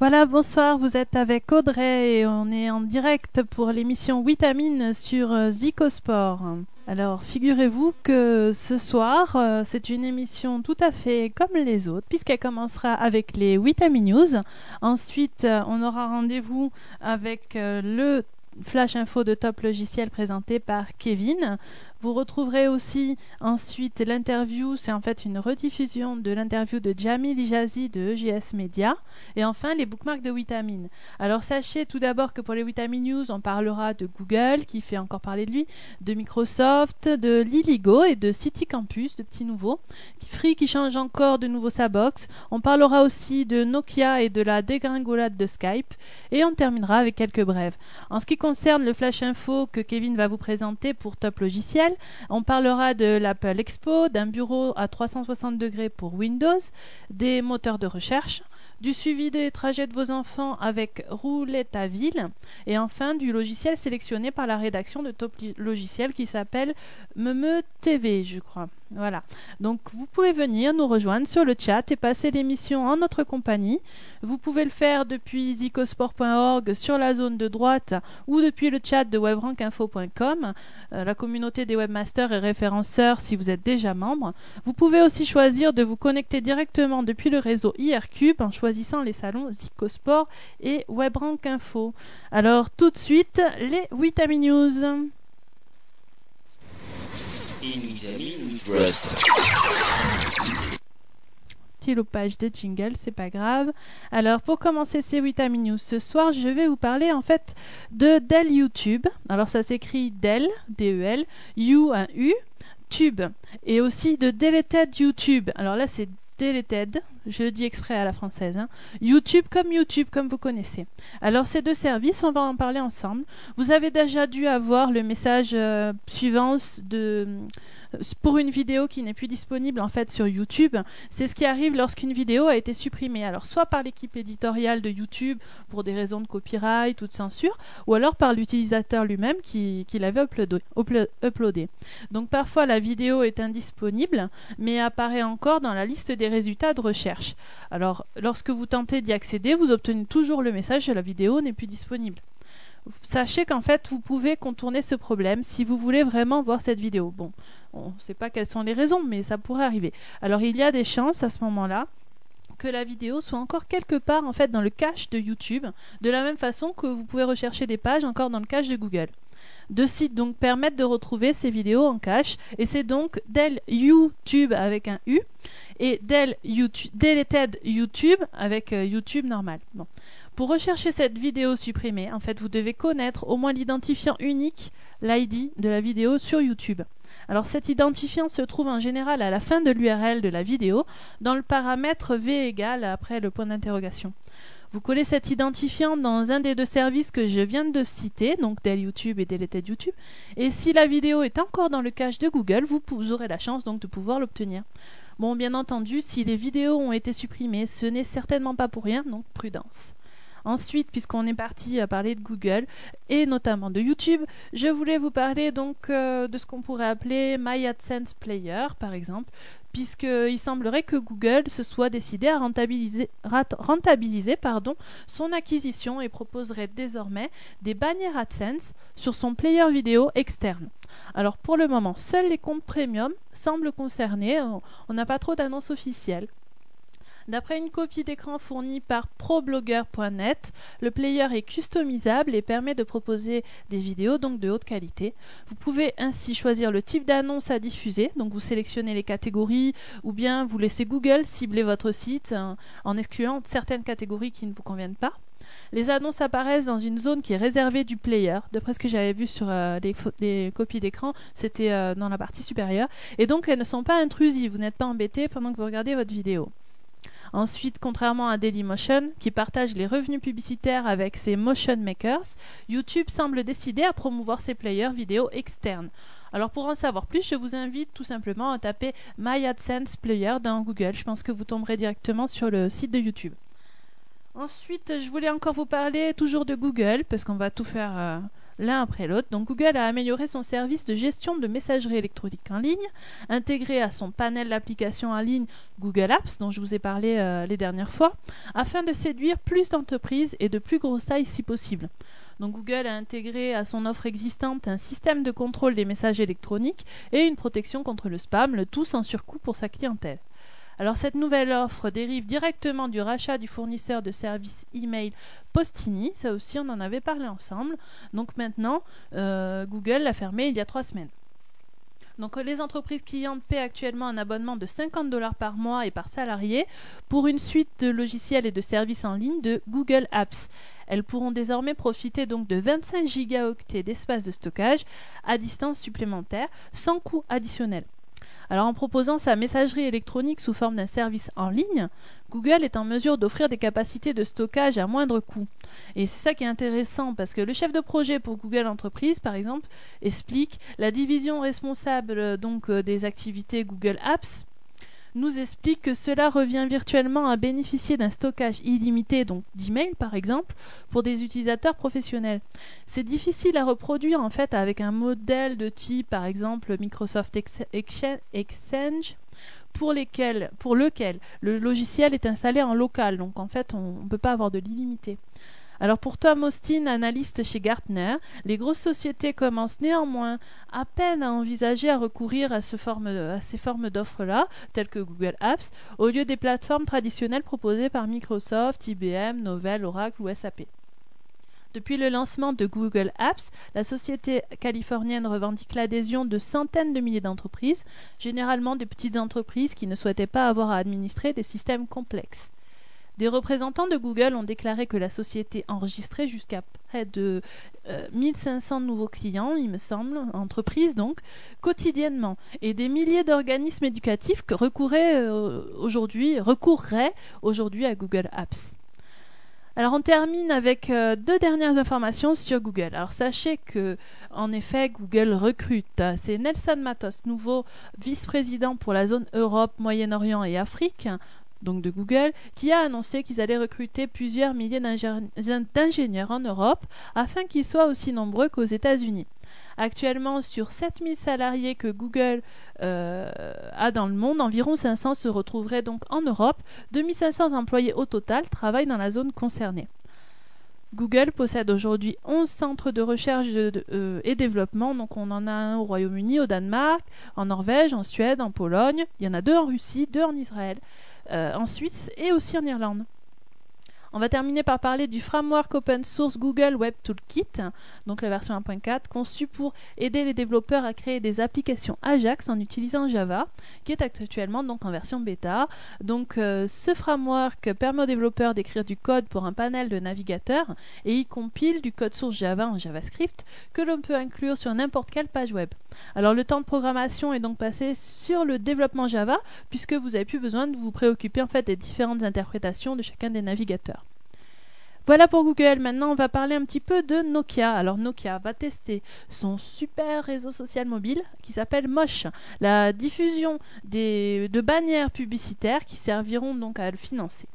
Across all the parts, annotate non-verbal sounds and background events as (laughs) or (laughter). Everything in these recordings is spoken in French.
Voilà, bonsoir, vous êtes avec Audrey et on est en direct pour l'émission Vitamine sur euh, Zicosport. Alors, figurez-vous que ce soir, euh, c'est une émission tout à fait comme les autres, puisqu'elle commencera avec les Vitamine News. Ensuite, euh, on aura rendez-vous avec le Flash Info de Top Logiciel présenté par Kevin. Vous retrouverez aussi ensuite l'interview, c'est en fait une rediffusion de l'interview de Jamil Ijazi de EGS Media. Et enfin, les bookmarks de Vitamine. Alors sachez tout d'abord que pour les Vitamine News, on parlera de Google, qui fait encore parler de lui, de Microsoft, de Liligo et de City Campus, de petits nouveaux. Free qui change encore de nouveau sa box. On parlera aussi de Nokia et de la dégringolade de Skype. Et on terminera avec quelques brèves. En ce qui concerne le Flash Info que Kevin va vous présenter pour Top Logiciel, on parlera de l'Apple Expo, d'un bureau à 360 degrés pour Windows, des moteurs de recherche, du suivi des trajets de vos enfants avec Roulette à Ville, et enfin du logiciel sélectionné par la rédaction de Top Logiciel qui s'appelle Meme TV, je crois. Voilà. Donc vous pouvez venir nous rejoindre sur le chat et passer l'émission en notre compagnie. Vous pouvez le faire depuis zicosport.org sur la zone de droite ou depuis le chat de webrankinfo.com. Euh, la communauté des webmasters est référenceur si vous êtes déjà membre. Vous pouvez aussi choisir de vous connecter directement depuis le réseau IRCube en choisissant les salons Zicosport et Webrankinfo. Alors tout de suite, les Vitamin News. Petit loupage de jingle, c'est pas grave. Alors pour commencer ces Vitamin News ce soir, je vais vous parler en fait de Dell YouTube. Alors ça s'écrit Dell, D-E-L, U, un U, Tube. Et aussi de Deleted YouTube. Alors là c'est Deleted, je le dis exprès à la française. Hein. YouTube comme YouTube, comme vous connaissez. Alors ces deux services, on va en parler ensemble. Vous avez déjà dû avoir le message euh, suivant de pour une vidéo qui n'est plus disponible en fait sur YouTube. C'est ce qui arrive lorsqu'une vidéo a été supprimée. Alors soit par l'équipe éditoriale de YouTube pour des raisons de copyright ou de censure, ou alors par l'utilisateur lui-même qui, l'avait uploadé. Donc parfois la vidéo est indisponible, mais apparaît encore dans la liste des résultats de recherche. Alors lorsque vous tentez d'y accéder, vous obtenez toujours le message que la vidéo n'est plus disponible sachez qu'en fait, vous pouvez contourner ce problème si vous voulez vraiment voir cette vidéo. Bon, on ne sait pas quelles sont les raisons, mais ça pourrait arriver. Alors, il y a des chances à ce moment-là que la vidéo soit encore quelque part en fait dans le cache de YouTube, de la même façon que vous pouvez rechercher des pages encore dans le cache de Google. Deux sites donc permettent de retrouver ces vidéos en cache et c'est donc Del YouTube avec un U et Del YouTube, Deleted YouTube avec euh, YouTube normal. Pour rechercher cette vidéo supprimée, en fait, vous devez connaître au moins l'identifiant unique, l'ID de la vidéo sur YouTube. Alors cet identifiant se trouve en général à la fin de l'URL de la vidéo, dans le paramètre v égale après le point d'interrogation. Vous collez cet identifiant dans un des deux services que je viens de citer, donc Del YouTube et Deleted YouTube, et si la vidéo est encore dans le cache de Google, vous aurez la chance donc de pouvoir l'obtenir. Bon, bien entendu, si les vidéos ont été supprimées, ce n'est certainement pas pour rien, donc prudence. Ensuite, puisqu'on est parti à parler de Google et notamment de YouTube, je voulais vous parler donc euh, de ce qu'on pourrait appeler My AdSense Player, par exemple, puisqu'il semblerait que Google se soit décidé à rentabiliser, rentabiliser pardon, son acquisition et proposerait désormais des bannières AdSense sur son player vidéo externe. Alors pour le moment, seuls les comptes premium semblent concernés, on n'a pas trop d'annonces officielles. D'après une copie d'écran fournie par problogger.net, le player est customisable et permet de proposer des vidéos donc de haute qualité. Vous pouvez ainsi choisir le type d'annonce à diffuser, donc vous sélectionnez les catégories ou bien vous laissez Google cibler votre site hein, en excluant certaines catégories qui ne vous conviennent pas. Les annonces apparaissent dans une zone qui est réservée du player. D'après ce que j'avais vu sur euh, les, copies d'écran, c'était euh, dans la partie supérieure. Et donc elles ne sont pas intrusives. Vous n'êtes pas embêté pendant que vous regardez votre vidéo. Ensuite, contrairement à Dailymotion, qui partage les revenus publicitaires avec ses motion makers, YouTube semble décider à promouvoir ses players vidéo externes. Alors pour en savoir plus, je vous invite tout simplement à taper My AdSense Player dans Google. Je pense que vous tomberez directement sur le site de YouTube. Ensuite, je voulais encore vous parler toujours de Google, parce qu'on va tout faire euh, l'un après l'autre. Donc Google a amélioré son service de gestion de messagerie électronique en ligne, intégré à son panel d'applications en ligne Google Apps, dont je vous ai parlé euh, les dernières fois, afin de séduire plus d'entreprises et de plus grosse taille si possible. Donc Google a intégré à son offre existante un système de contrôle des messages électroniques et une protection contre le spam, le tout sans surcoût pour sa clientèle. Alors cette nouvelle offre dérive directement du rachat du fournisseur de services email Postini, ça aussi on en avait parlé ensemble. Donc maintenant, euh, Google l'a fermé il y a trois semaines. Donc les entreprises clientes paient actuellement un abonnement de 50 dollars par mois et par salarié pour une suite de logiciels et de services en ligne de Google Apps. Elles pourront désormais profiter donc de 25 gigaoctets d'espace de stockage à distance supplémentaire sans coût additionnel. Alors en proposant sa messagerie électronique sous forme d'un service en ligne, Google est en mesure d'offrir des capacités de stockage à moindre coût. Et c'est ça qui est intéressant parce que le chef de projet pour Google Entreprise, par exemple, explique la division responsable donc euh, des activités Google Apps nous explique que cela revient virtuellement à bénéficier d'un stockage illimité, donc d'emails par exemple, pour des utilisateurs professionnels. C'est difficile à reproduire en fait avec un modèle de type par exemple Microsoft Exchange pour, pour lequel le logiciel est installé en local, donc en fait on ne peut pas avoir de l'illimité. Alors pour Tom Austin, analyste chez Gartner, les grosses sociétés commencent néanmoins à peine à envisager à recourir à, ces formes d'offres-là, telles que Google Apps, au lieu des plateformes traditionnelles proposées par Microsoft, IBM, Novell, Oracle ou SAP. Depuis le lancement de Google Apps, la société californienne revendique l'adhésion de centaines de milliers d'entreprises, généralement des petites entreprises qui ne souhaitaient pas avoir à administrer des systèmes complexes. Des représentants de Google ont déclaré que la société enregistrait jusqu'à près de 1500 euh, nouveaux clients, il me semble, entreprises donc, quotidiennement, et des milliers d'organismes éducatifs que recouraient euh, aujourd'hui, recourraient aujourd'hui à Google Apps. Alors on termine avec euh, deux dernières informations sur Google. Alors sachez que en effet Google recrute. C'est Nelson Matos, nouveau vice-président pour la zone Europe, Moyen-Orient et Afrique, donc de Google, qui a annoncé qu'ils allaient recruter plusieurs milliers d'ingénieurs en Europe afin qu'ils soient aussi nombreux qu'aux États-Unis. Actuellement, sur 7000 salariés que Google euh, a dans le monde, environ 500 se retrouveraient donc en Europe. 2500 employés au total travaillent dans la zone concernée. Google possède aujourd'hui 11 centres de recherche euh, et développement. Donc on en a un au Royaume-Uni, au Danemark, en Norvège, en Suède, en Pologne. Il y en a deux en Russie, deux en Israël. Euh, en Suisse et aussi en Irlande. On va terminer par parler du framework open source Google Web Toolkit, donc la version 1.4, conçue pour aider les développeurs à créer des applications Ajax en utilisant Java, qui est actuellement donc en version bêta. Donc euh, ce framework permet aux développeurs d'écrire du code pour un panel de navigateurs et il compile du code source Java en JavaScript que l'on peut inclure sur n'importe quelle page web. Alors le temps de programmation est donc passé sur le développement Java puisque vous n'avez plus besoin de vous préoccuper en fait des différentes interprétations de chacun des navigateurs. Voilà pour Google. Maintenant, on va parler un petit peu de Nokia. Alors, Nokia va tester son super réseau social mobile qui s'appelle Mosh. La diffusion de bannières publicitaires qui serviront donc à le financer.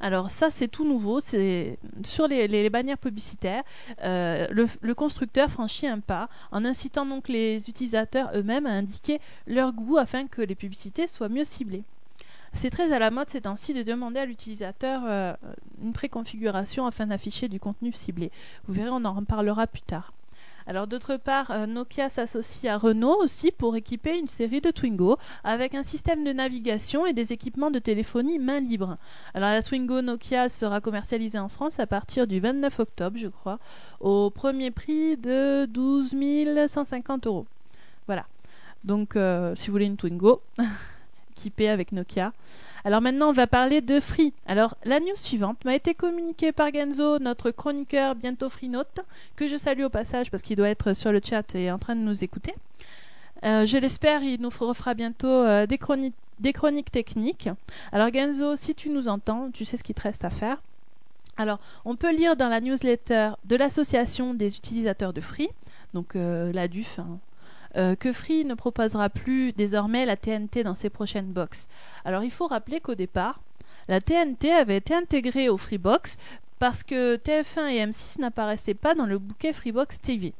Alors ça c'est tout nouveau, c'est sur les, bannières publicitaires, euh, le, constructeur franchit un pas en incitant donc les utilisateurs eux-mêmes à indiquer leur goût afin que les publicités soient mieux ciblées. C'est très à la mode ces temps-ci de demander à l'utilisateur euh, une préconfiguration afin d'afficher du contenu ciblé. Vous verrez, on en reparlera plus tard. Alors d'autre part, euh, Nokia s'associe à Renault aussi pour équiper une série de Twingo avec un système de navigation et des équipements de téléphonie main libre. Alors la Twingo Nokia sera commercialisée en France à partir du 29 octobre, je crois, au premier prix de 12 150 euros. Voilà. Donc euh, si vous voulez une Twingo, (laughs) avec Nokia. Alors maintenant, on va parler de Free. Alors la news suivante m'a été communiquée par Genzo, notre chroniqueur bientôt Free Note, que je salue au passage parce qu'il doit être sur le chat et en train de nous écouter. Euh, je l'espère, il nous refera bientôt euh, des, chroniques, des chroniques techniques. Alors Genzo, si tu nous entends, tu sais ce qu'il te reste à faire. Alors, on peut lire dans la newsletter de l'association des utilisateurs de Free, donc euh, la DUF, hein, euh, que Free ne proposera plus désormais la TNT dans ses prochaines box. Alors il faut rappeler qu'au départ, la TNT avait été intégrée au Freebox parce que TF1 et M6 n'apparaissaient pas dans le bouquet Freebox TV.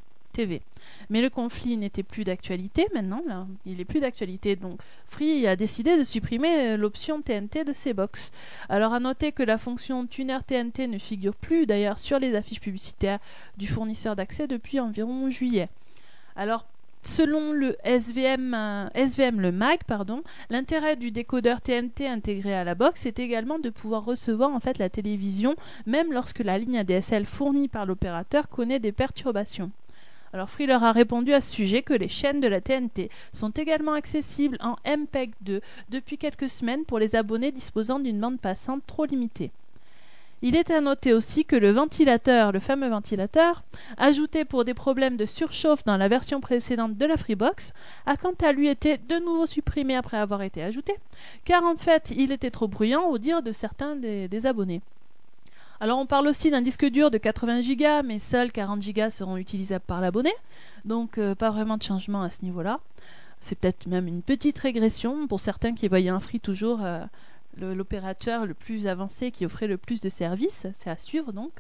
Mais le conflit n'était plus d'actualité maintenant, il est plus d'actualité, donc Free a décidé de supprimer l'option TNT de ses box. Alors à noter que la fonction tuner TNT ne figure plus d'ailleurs sur les affiches publicitaires du fournisseur d'accès depuis environ juillet. Alors Selon le SVM, euh, le MAG, pardon, l'intérêt du décodeur TNT intégré à la box est également de pouvoir recevoir en fait la télévision même lorsque la ligne ADSL fournie par l'opérateur connaît des perturbations. Alors Free leur a répondu à ce sujet que les chaînes de la TNT sont également accessibles en MPEG 2 depuis quelques semaines pour les abonnés disposant d'une bande passante trop limitée. Il est à noter aussi que le ventilateur, le fameux ventilateur, ajouté pour des problèmes de surchauffe dans la version précédente de la Freebox, a quant à lui été de nouveau supprimé après avoir été ajouté, car en fait il était trop bruyant au dire de certains des, abonnés. Alors on parle aussi d'un disque dur de 80 Go, mais seuls 40 Go seront utilisables par l'abonné, donc euh, pas vraiment de changement à ce niveau-là. C'est peut-être même une petite régression pour certains qui voyaient un free toujours euh, l'opérateur le, plus avancé qui offrait le plus de services, c'est à suivre donc.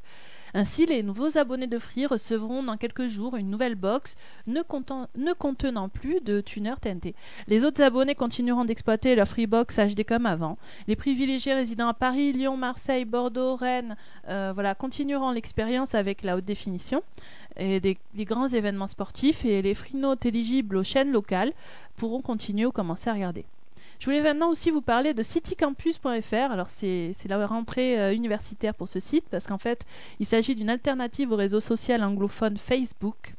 Ainsi, les nouveaux abonnés de Free recevront dans quelques jours une nouvelle box ne, contenant plus de tuner TNT. Les autres abonnés continueront d'exploiter leur Freebox HD comme avant. Les privilégiés résidant à Paris, Lyon, Marseille, Bordeaux, Rennes, euh, voilà, continueront l'expérience avec la haute définition et des, grands événements sportifs et les notes éligibles aux chaînes locales pourront continuer ou commencer à regarder. Je voulais maintenant aussi vous parler de citycampus.fr. Alors c'est la rentrée euh, universitaire pour ce site parce qu'en fait il s'agit d'une alternative au réseau social anglophone Facebook.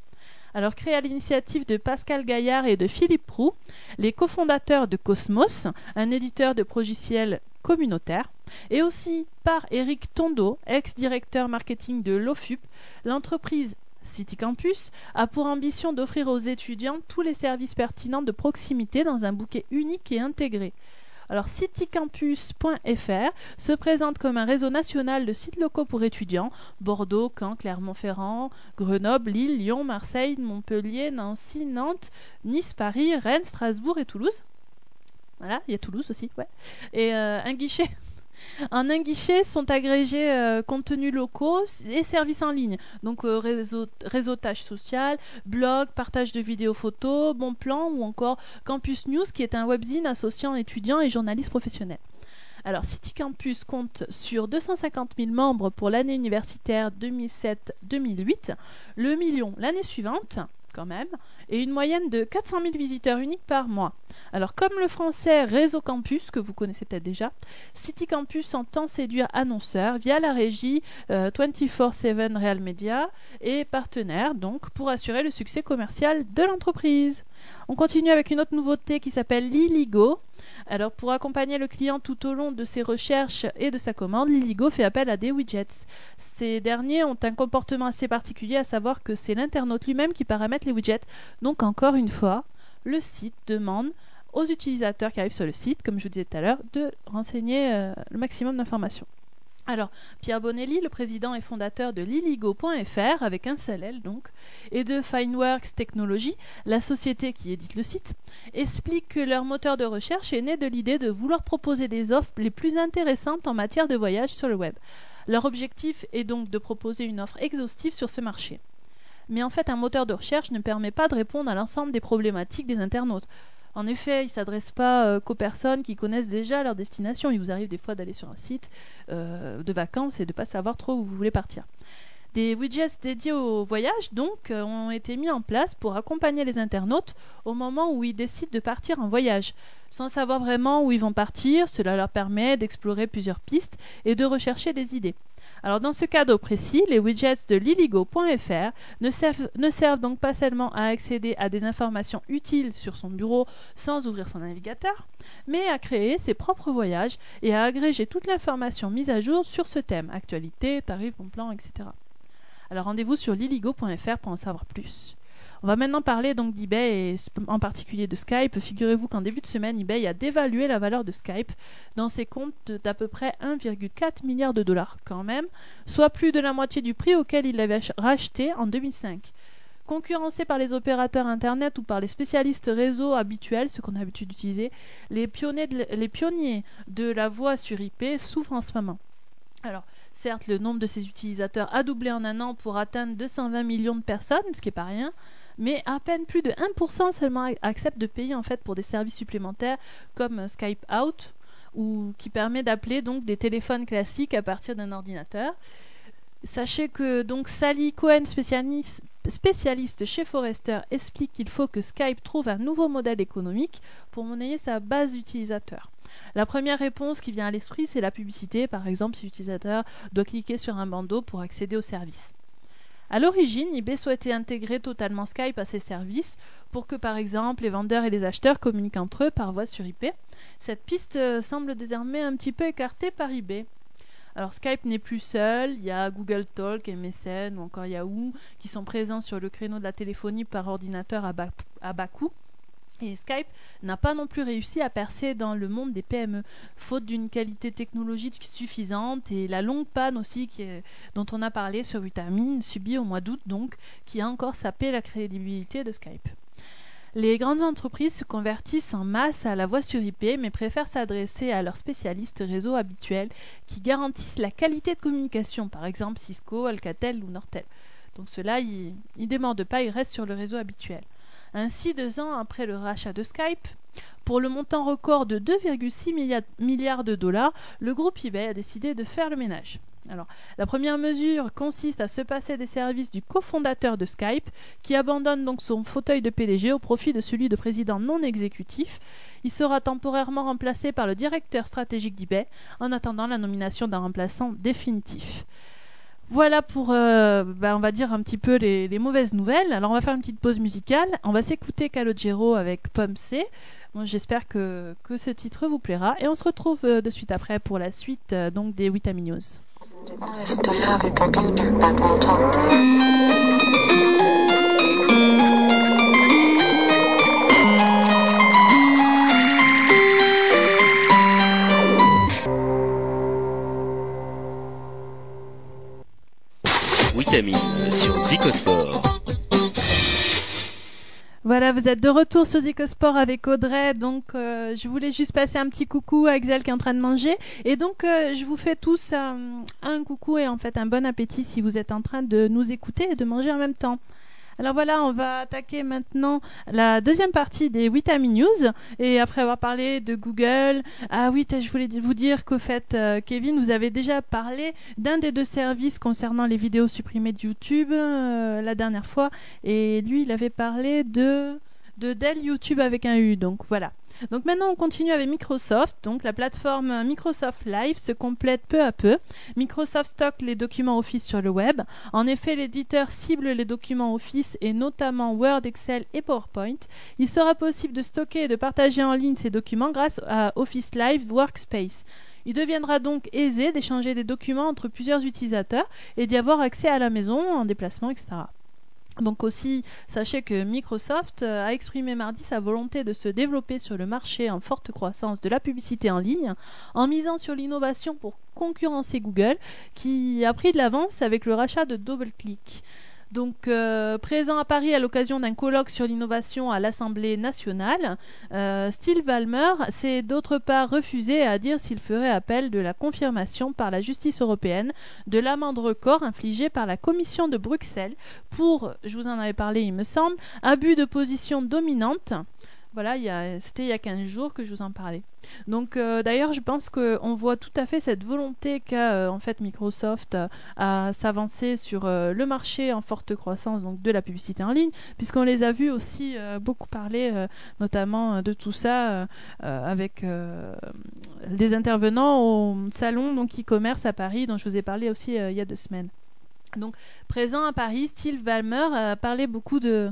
Alors créé à l'initiative de Pascal Gaillard et de Philippe Proux, les cofondateurs de Cosmos, un éditeur de progiciels communautaire, et aussi par Eric Tondo, ex-directeur marketing de l'OFUP, l'entreprise City Campus a pour ambition d'offrir aux étudiants tous les services pertinents de proximité dans un bouquet unique et intégré. Alors citycampus.fr se présente comme un réseau national de sites locaux pour étudiants Bordeaux, Caen, Clermont-Ferrand, Grenoble, Lille, Lyon, Marseille, Montpellier, Nancy, Nantes, Nice, Paris, Rennes, Strasbourg et Toulouse. Voilà, il y a Toulouse aussi, ouais. Et euh, un guichet en un guichet sont agrégés euh, contenus locaux et services en ligne, donc euh, réseautage social, blog, partage de vidéos photos, bon plan ou encore Campus News qui est un webzine associant étudiants et journalistes professionnels. Alors, City Campus compte sur 250 000 membres pour l'année universitaire 2007-2008, le million l'année suivante, et une moyenne de 400 000 visiteurs uniques par mois. Alors comme le français Réseau Campus, que vous connaissez peut-être déjà, City Campus entend séduire annonceurs via la régie 24-7 euh, Real Media et partenaires, donc pour assurer le succès commercial de l'entreprise. On continue avec une autre nouveauté qui s'appelle Liligo. Alors pour accompagner le client tout au long de ses recherches et de sa commande, Liligo fait appel à des widgets. Ces derniers ont un comportement assez particulier, à savoir que c'est l'internaute lui-même qui paramètre les widgets. Donc encore une fois, le site demande aux utilisateurs qui arrivent sur le site, comme je vous disais tout à l'heure, de renseigner euh, le maximum d'informations. Alors, Pierre Bonelli, le président et fondateur de liligo.fr, avec un seul L donc, et de Fineworks Technologies, la société qui édite le site, explique que leur moteur de recherche est né de l'idée de vouloir proposer des offres les plus intéressantes en matière de voyage sur le web. Leur objectif est donc de proposer une offre exhaustive sur ce marché. Mais en fait, un moteur de recherche ne permet pas de répondre à l'ensemble des problématiques des internautes. En effet, il ne s'adresse pas euh, qu'aux personnes qui connaissent déjà leur destination. Il vous arrive des fois d'aller sur un site euh, de vacances et de ne pas savoir trop où vous voulez partir. Des widgets dédiés au voyage, donc, euh, ont été mis en place pour accompagner les internautes au moment où ils décident de partir en voyage. Sans savoir vraiment où ils vont partir, cela leur permet d'explorer plusieurs pistes et de rechercher des idées. Alors dans ce cadeau précis, les widgets de liligo.fr ne servent, donc pas seulement à accéder à des informations utiles sur son bureau sans ouvrir son navigateur, mais à créer ses propres voyages et à agréger toute l'information mise à jour sur ce thème, actualité, tarifs, bon plan, etc. Alors rendez-vous sur liligo.fr pour en savoir plus. On va maintenant parler donc d'eBay et en particulier de Skype. Figurez-vous qu'en début de semaine, eBay a dévalué la valeur de Skype dans ses comptes d'à peu près 1,4 milliard de dollars quand même, soit plus de la moitié du prix auquel il l'avait racheté en 2005. Concurrencé par les opérateurs Internet ou par les spécialistes réseau habituels, ce qu'on a l'habitude d'utiliser, les les pionniers de la voix sur IP souffrent en ce moment. Alors, certes, le nombre de ses utilisateurs a doublé en un an pour atteindre 220 millions de personnes, ce qui n'est pas rien, mais à peine plus de 1% seulement acceptent de payer en fait pour des services supplémentaires comme Skype Out ou qui permet d'appeler donc des téléphones classiques à partir d'un ordinateur. Sachez que donc Sally Cohen, spécialiste, spécialiste chez Forrester, explique qu'il faut que Skype trouve un nouveau modèle économique pour monnayer sa base d'utilisateurs. La première réponse qui vient à l'esprit, c'est la publicité. Par exemple, si l'utilisateur doit cliquer sur un bandeau pour accéder au service. À l'origine, eBay souhaitait intégrer totalement Skype à ses services pour que, par exemple, les vendeurs et les acheteurs communiquent entre eux par voie sur IP. Cette piste euh, semble désormais un petit peu écartée par eBay. Alors Skype n'est plus seul, il y a Google Talk, MSN ou encore Yahoo qui sont présents sur le créneau de la téléphonie par ordinateur à bas coût. Et Skype n'a pas non plus réussi à percer dans le monde des PME, faute d'une qualité technologique suffisante et la longue panne aussi dont on a parlé sur Vitamine, subie au mois d'août donc, qui a encore sapé la crédibilité de Skype. Les grandes entreprises se convertissent en masse à la voix sur IP, mais préfèrent s'adresser à leurs spécialistes réseau habituels qui garantissent la qualité de communication, par exemple Cisco, Alcatel ou Nortel. Donc ceux-là, ils ne démordent pas, ils restent sur le réseau habituel. Ainsi, deux ans après le rachat de Skype, pour le montant record de 2,6 milliards de dollars, le groupe eBay a décidé de faire le ménage. Alors, la première mesure consiste à se passer des services du cofondateur de Skype, qui abandonne donc son fauteuil de PDG au profit de celui de président non exécutif. Il sera temporairement remplacé par le directeur stratégique d'eBay, en attendant la nomination d'un remplaçant définitif. Voilà pour, euh, bah, on va dire un petit peu les, mauvaises nouvelles. Alors on va faire une petite pause musicale. On va s'écouter Calogero avec Pomme C. J'espère que, ce titre vous plaira. Et on se retrouve euh, de suite après pour la suite euh, donc des. Sur. Voilà, vous êtes de retour sur Zicosport avec Audrey. Donc, euh, je voulais juste passer un petit coucou à Excel qui est en train de manger. Et donc, euh, je vous fais tous euh, un coucou et en fait un bon appétit si vous êtes en train de nous écouter et de manger en même temps. Alors voilà, on va attaquer maintenant la deuxième partie des Witami News. Et après avoir parlé de Google, ah oui, je voulais vous dire qu'au fait, euh, Kevin, vous avez déjà parlé d'un des deux services concernant les vidéos supprimées de YouTube euh, la dernière fois. Et lui, il avait parlé de de Dell YouTube avec un U. Donc voilà. Donc maintenant on continue avec Microsoft. Donc la plateforme Microsoft Live se complète peu à peu. Microsoft stocke les documents Office sur le web. En effet, l'éditeur cible les documents Office et notamment Word, Excel et PowerPoint. Il sera possible de stocker et de partager en ligne ces documents grâce à Office Live Workspace. Il deviendra donc aisé d'échanger des documents entre plusieurs utilisateurs et d'y avoir accès à la maison, en déplacement, etc. Donc aussi, sachez que Microsoft euh, a exprimé mardi sa volonté de se développer sur le marché en forte croissance de la publicité en ligne, en misant sur l'innovation pour concurrencer Google, qui a pris de l'avance avec le rachat de DoubleClick. Donc, euh, présent à Paris à l'occasion d'un colloque sur l'innovation à l'Assemblée nationale, euh, s'est d'autre part refusé à dire s'il ferait appel de la confirmation par la justice européenne de l'amende record infligée par la Commission de Bruxelles pour, je vous en avais parlé il me semble, abus de position dominante voilà, c'était il y a 15 jours que je vous en parlais. Donc euh, d'ailleurs, je pense qu'on voit tout à fait cette volonté qu'a euh, en fait Microsoft euh, à s'avancer sur le marché en forte croissance donc de la publicité en ligne, puisqu'on les a vus aussi beaucoup parler notamment de tout ça avec des intervenants au salon donc e-commerce à Paris dont je vous ai parlé aussi il y a deux semaines. Donc, présent à Paris, Steve Ballmer a parlé beaucoup de,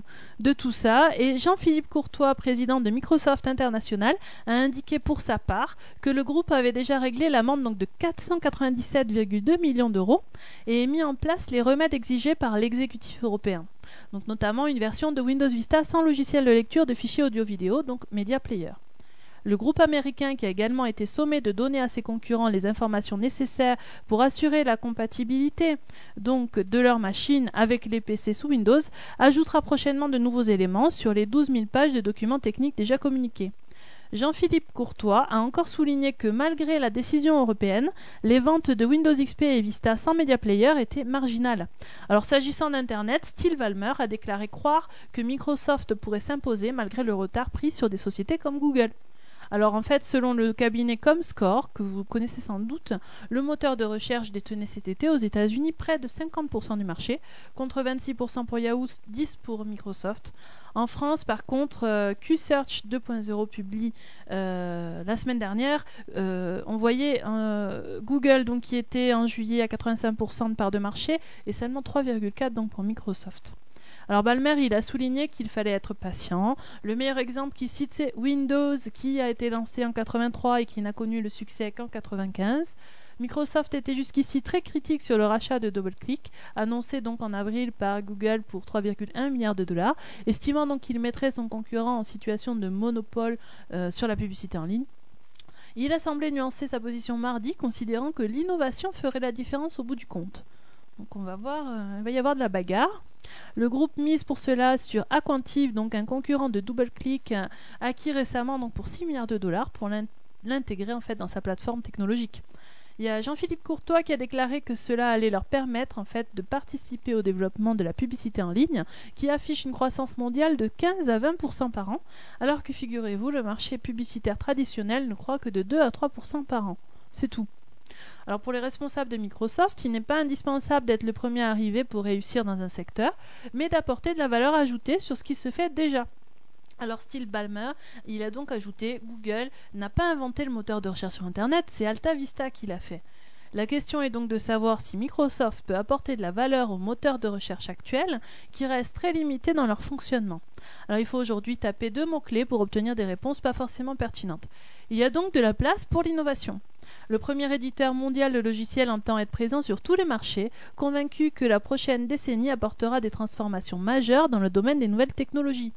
tout ça. Et Jean-Philippe Courtois, président de Microsoft International, a indiqué pour sa part que le groupe avait déjà réglé l'amende de 497,2 millions d'euros et mis en place les remèdes exigés par l'exécutif européen. Donc, notamment une version de Windows Vista sans logiciel de lecture de fichiers audio-vidéo, donc Media Player. Le groupe américain, qui a également été sommé de donner à ses concurrents les informations nécessaires pour assurer la compatibilité donc de leurs machines avec les PC sous Windows, ajoutera prochainement de nouveaux éléments sur les 12 000 pages de documents techniques déjà communiqués. Jean-Philippe Courtois a encore souligné que malgré la décision européenne, les ventes de Windows XP et Vista sans Media Player étaient marginales. Alors s'agissant d'Internet, Steve Ballmer a déclaré croire que Microsoft pourrait s'imposer malgré le retard pris sur des sociétés comme Google. Alors en fait, selon le cabinet Comscore, que vous connaissez sans doute, le moteur de recherche détenait cet été aux États-Unis près de 50% du marché, contre 26% pour Yahoo, 10% pour Microsoft. En France, par contre, euh, QSearch 2.0 publie euh, la semaine dernière, euh, on voyait Google donc qui était en juillet à 85% de part de marché et seulement 3,4 donc pour Microsoft. Alors Balmer, il a souligné qu'il fallait être patient. Le meilleur exemple qu'il cite, c'est Windows, qui a été lancé en 83 et qui n'a connu le succès qu'en 95. Microsoft était jusqu'ici très critique sur le rachat de DoubleClick, annoncé donc en avril par Google pour 3,1 milliards de dollars, estimant donc qu'il mettrait son concurrent en situation de monopole euh, sur la publicité en ligne. Il a semblé nuancer sa position mardi, considérant que l'innovation ferait la différence au bout du compte. Donc on va voir, euh, il va y avoir de la bagarre. Le groupe mise pour cela sur Aquantive, donc un concurrent de DoubleClick, acquis récemment donc pour 6 milliards de dollars pour l'intégrer en fait dans sa plateforme technologique. Il y a Jean-Philippe Courtois qui a déclaré que cela allait leur permettre en fait de participer au développement de la publicité en ligne, qui affiche une croissance mondiale de 15 à 20% par an, alors que figurez-vous, le marché publicitaire traditionnel ne croit que de 2 à 3% par an. C'est tout. Alors pour les responsables de Microsoft, il n'est pas indispensable d'être le premier arrivé pour réussir dans un secteur, mais d'apporter de la valeur ajoutée sur ce qui se fait déjà. Alors Steve Ballmer, il a donc ajouté Google n'a pas inventé le moteur de recherche sur Internet, c'est Alta Vista qui l'a fait. La question est donc de savoir si Microsoft peut apporter de la valeur aux moteurs de recherche actuels qui restent très limités dans leur fonctionnement. Alors il faut aujourd'hui taper deux mots-clés pour obtenir des réponses pas forcément pertinentes. Il y a donc de la place pour l'innovation. Le premier éditeur mondial de logiciels entend être présent sur tous les marchés, convaincu que la prochaine décennie apportera des transformations majeures dans le domaine des nouvelles technologies.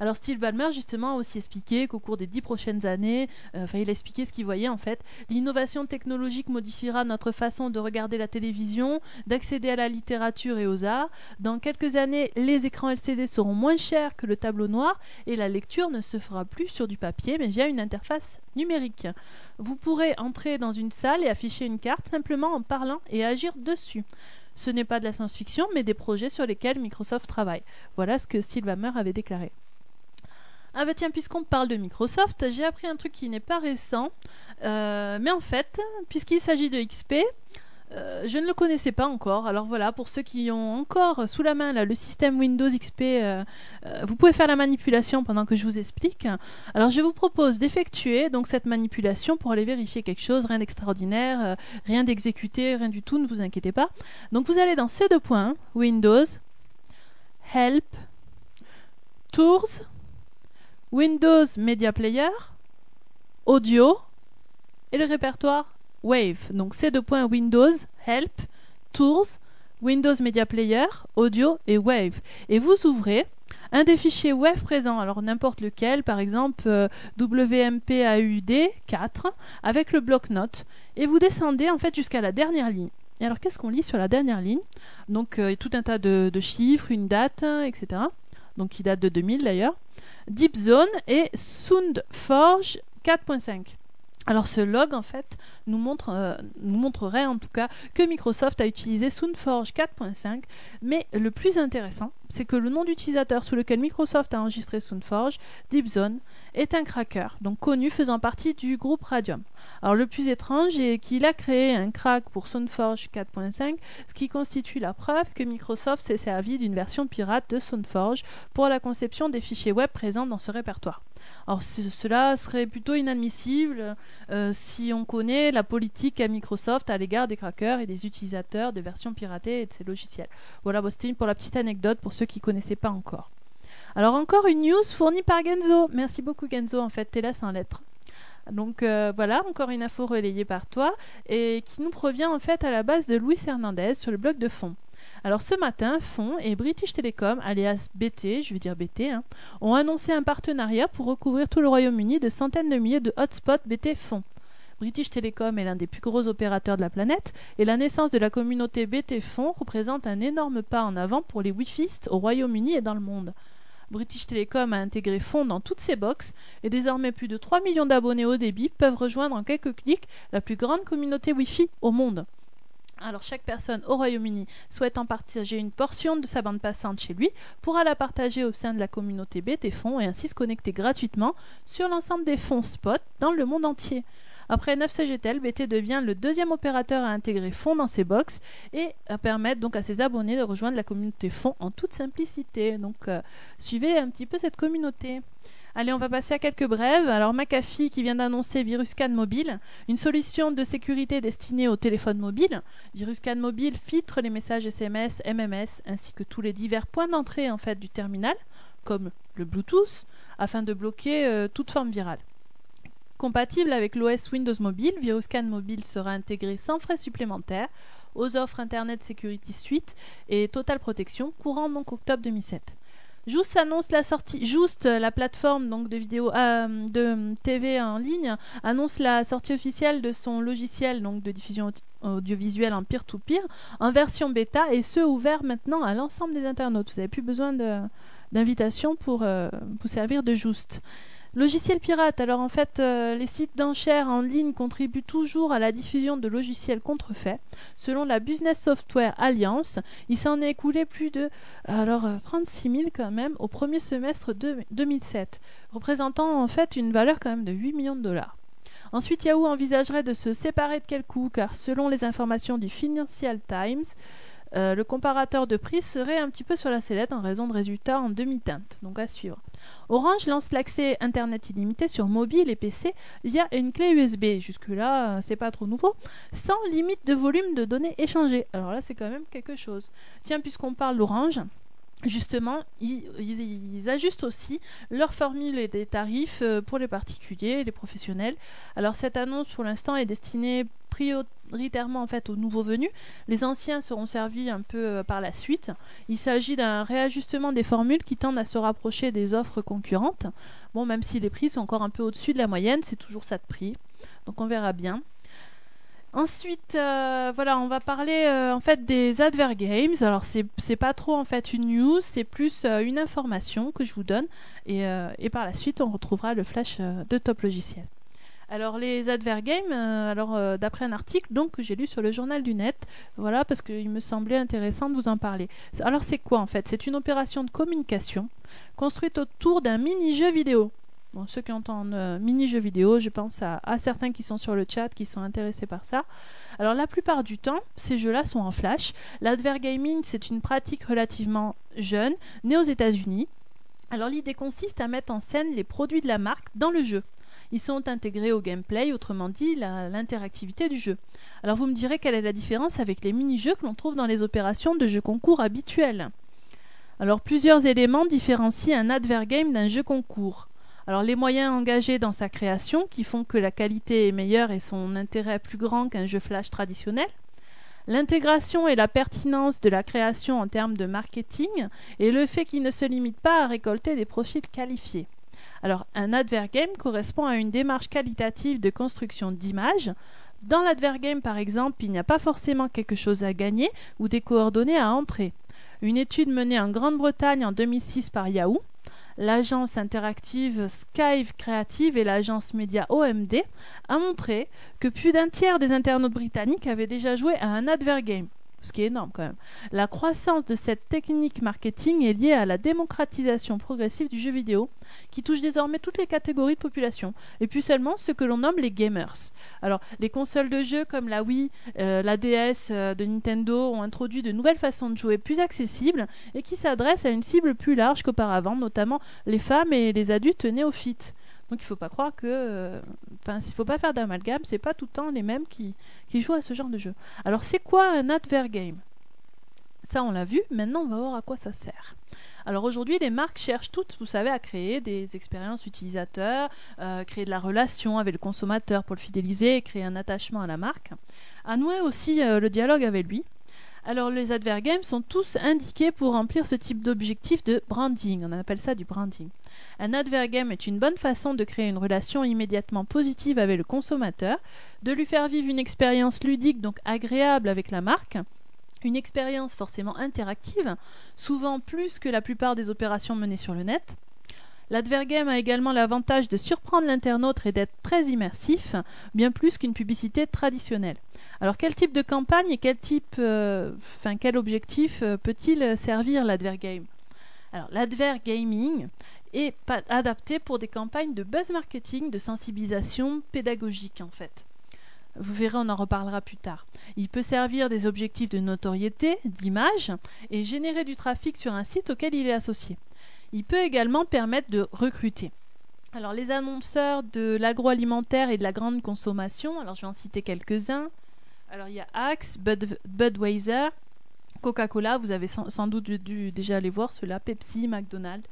Alors Steve Ballmer justement a aussi expliqué qu'au cours des dix prochaines années, euh, enfin il a expliqué ce qu'il voyait en fait, l'innovation technologique modifiera notre façon de regarder la télévision, d'accéder à la littérature et aux arts. Dans quelques années, les écrans LCD seront moins chers que le tableau noir et la lecture ne se fera plus sur du papier mais via une interface numérique. Vous pourrez entrer dans une salle et afficher une carte simplement en parlant et agir dessus. Ce n'est pas de la science-fiction, mais des projets sur lesquels Microsoft travaille. Voilà ce que Steve Ballmer avait déclaré. Ah bah tiens, puisqu'on parle de Microsoft, j'ai appris un truc qui n'est pas récent, euh, mais en fait, puisqu'il s'agit de XP, euh, je ne le connaissais pas encore. Alors voilà, pour ceux qui ont encore sous la main le système Windows XP, euh, vous pouvez faire la manipulation pendant que je vous explique. Alors je vous propose d'effectuer donc cette manipulation pour aller vérifier quelque chose, rien d'extraordinaire, rien d'exécuté, rien du tout, ne vous inquiétez pas. Donc vous allez dans ces deux points, Windows, Help, Tours, Windows Media Player, Audio et le répertoire Wave. Donc ces deux points Windows, Help, Tools, Windows Media Player, Audio et Wave. Et vous ouvrez un des fichiers Wave présents, alors n'importe lequel, par exemple euh, WMPAUD 4, avec le bloc-notes, et vous descendez en fait jusqu'à la dernière ligne. Et alors qu'est-ce qu'on lit sur la dernière ligne? Donc euh, tout un tas de, de chiffres, une date, etc. Donc qui date de 2000 d'ailleurs. Deep Zone et SoundForge 4.5. Alors ce log en fait euh, nous montrerait en tout cas que Microsoft a utilisé SoundForge 4.5, mais le plus intéressant, c'est que le nom d'utilisateur sous lequel Microsoft a enregistré SoundForge, DeepZone, est un cracker, donc connu faisant partie du groupe Radium. Alors le plus étrange est qu'il a créé un crack pour SoundForge 4.5, ce qui constitue la preuve que Microsoft s'est servi d'une version pirate de SoundForge pour la conception des fichiers web présents dans ce répertoire. Alors cela serait plutôt inadmissible euh, si on connaît la politique à Microsoft à l'égard des crackers et des utilisateurs de versions piratées et de ses logiciels. Voilà, c'était pour la petite anecdote pour ceux qui ne connaissaient pas encore. Alors encore une news fournie par Genzo. Merci beaucoup Genzo, en fait, t'es là sans lettres. Donc euh, voilà, encore une info relayée par toi et qui nous provient en fait à la base de Luis Hernandez sur le blog de fond. Alors ce matin, Fond et British Telecom, alias BT, je veux dire BT, hein, ont annoncé un partenariat pour recouvrir tout le Royaume-Uni de centaines de milliers de hotspots BT Fond. British Telecom est l'un des plus gros opérateurs de la planète et la naissance de la communauté BT Fond représente un énorme pas en avant pour les Wi-Fi au Royaume-Uni et dans le monde. British Telecom a intégré Fond dans toutes ses box et désormais plus de 3 millions d'abonnés au débit peuvent rejoindre en quelques clics la plus grande communauté Wi-Fi au monde. Alors chaque personne au Royaume-Uni souhaitant partager une portion de sa bande passante chez lui pourra la partager au sein de la communauté BT Fonds et ainsi se connecter gratuitement sur l'ensemble des fonds spot dans le monde entier. Après 9CGTEL, BT devient le deuxième opérateur à intégrer fonds dans ses box et à permettre donc à ses abonnés de rejoindre la communauté fonds en toute simplicité. Donc euh, suivez un petit peu cette communauté. Allez, on va passer à quelques brèves. Alors, McAfee qui vient d'annoncer VirusCan Mobile, une solution de sécurité destinée aux téléphones mobiles. VirusCan Mobile filtre les messages SMS, MMS ainsi que tous les divers points d'entrée en fait du terminal, comme le Bluetooth, afin de bloquer euh, toute forme virale. Compatible avec l'OS Windows Mobile, VirusCan Mobile sera intégré sans frais supplémentaires aux offres Internet Security Suite et Total Protection courant donc octobre 2007. Just annonce la sortie. Just, la plateforme donc de vidéo euh, de TV en ligne, annonce la sortie officielle de son logiciel donc de diffusion audiovisuelle en peer-to-peer en version bêta et ce ouvert maintenant à l'ensemble des internautes. Vous n'avez plus besoin d'invitation pour euh, vous servir de Just. Logiciel pirate. Alors en fait, euh, les sites d'enchères en ligne contribuent toujours à la diffusion de logiciels contrefaits. Selon la Business Software Alliance, il s'en est écoulé plus de alors 36 euh, 000 quand même au premier semestre de 2007, représentant en fait une valeur quand même de 8 millions de dollars. Ensuite, Yahoo envisagerait de se séparer de quel coup, car selon les informations du Financial Times, euh, le comparateur de prix serait un petit peu sur la sellette en raison de résultats en demi-teinte, donc à suivre. Orange lance l'accès Internet illimité sur mobile et PC via une clé USB. Jusque-là, euh, c'est pas trop nouveau, sans limite de volume de données échangées. Alors là, c'est quand même quelque chose. Tiens, puisqu'on parle d'Orange, justement, ils, ajustent aussi leur formule et des tarifs euh, pour les particuliers et les professionnels. Alors cette annonce pour l'instant est destinée prioritairement aux nouveaux venus. Les anciens seront servis un peu euh, par la suite. Il s'agit d'un réajustement des formules qui tendent à se rapprocher des offres concurrentes. Bon, même si les prix sont encore un peu au-dessus de la moyenne, c'est toujours ça de prix. Donc on verra bien. Ensuite, euh, voilà, on va parler euh, en fait des adver games. Alors c'est pas trop en fait une news, c'est plus euh, une information que je vous donne et, par la suite on retrouvera le flash de Top Logiciel. Alors les adver games, alors d'après un article donc que j'ai lu sur le journal du net, voilà parce qu'il me semblait intéressant de vous en parler. Alors c'est quoi en fait? C'est une opération de communication construite autour d'un mini-jeu vidéo. Bon, ceux qui entendent euh, mini-jeux vidéo, je pense à, certains qui sont sur le chat qui sont intéressés par ça. Alors la plupart du temps, ces jeux-là sont en flash. L'advergaming, c'est une pratique relativement jeune, née aux États-Unis. Alors l'idée consiste à mettre en scène les produits de la marque dans le jeu. Ils sont intégrés au gameplay, autrement dit l'interactivité du jeu. Alors vous me direz quelle est la différence avec les mini-jeux que l'on trouve dans les opérations de jeux concours habituels. Alors plusieurs éléments différencient un advergame d'un jeu concours. Alors les moyens engagés dans sa création qui font que la qualité est meilleure et son intérêt plus grand qu'un jeu flash traditionnel, l'intégration et la pertinence de la création en termes de marketing et le fait qu'il ne se limite pas à récolter des profils qualifiés. Alors un advergame correspond à une démarche qualitative de construction d'images. Dans l'advergame par exemple, il n'y a pas forcément quelque chose à gagner ou des coordonnées à entrer. Une étude menée en Grande-Bretagne en 2006 par Yahoo l'agence interactive Skyve Creative et l'agence média OMD, a montré que plus d'un tiers des internautes britanniques avaient déjà joué à un advergame ce qui est énorme quand même. La croissance de cette technique marketing est liée à la démocratisation progressive du jeu vidéo, qui touche désormais toutes les catégories de population, et plus seulement ce que l'on nomme les gamers. Alors, les consoles de jeux comme la Wii, euh, la DS euh, de Nintendo ont introduit de nouvelles façons de jouer plus accessibles et qui s'adressent à une cible plus large qu'auparavant, notamment les femmes et les adultes néophytes. Donc il ne faut pas croire que. Euh, enfin, il ne faut pas faire d'amalgame, c'est pas tout le temps les mêmes qui, jouent à ce genre de jeu. Alors c'est quoi un advergame ça, on l'a vu. Maintenant, on va voir à quoi ça sert. Alors aujourd'hui, les marques cherchent toutes, vous savez, à créer des expériences utilisateurs, euh, créer de la relation avec le consommateur pour le fidéliser, créer un attachement à la marque, à nouer aussi euh, le dialogue avec lui. Alors les advergames sont tous indiqués pour remplir ce type d'objectif de branding. On appelle ça du branding. Un advergame est une bonne façon de créer une relation immédiatement positive avec le consommateur, de lui faire vivre une expérience ludique donc agréable avec la marque, une expérience forcément interactive, souvent plus que la plupart des opérations menées sur le net. L'advergame a également l'avantage de surprendre l'internaute et d'être très immersif, bien plus qu'une publicité traditionnelle. Alors quel type de campagne et quel type, euh, quel objectif euh, peut-il servir l'advergame? Alors l'advergaming est adapté pour des campagnes de buzz marketing, de sensibilisation pédagogique en fait. Vous verrez, on en reparlera plus tard. Il peut servir des objectifs de notoriété, d'image, et générer du trafic sur un site auquel il est associé. Il peut également permettre de recruter. Alors les annonceurs de l'agroalimentaire et de la grande consommation, alors je vais en citer quelques-uns. Alors il y a Axe, Budweiser, Coca-Cola, vous avez sans, doute dû déjà aller voir cela, Pepsi, McDonald's.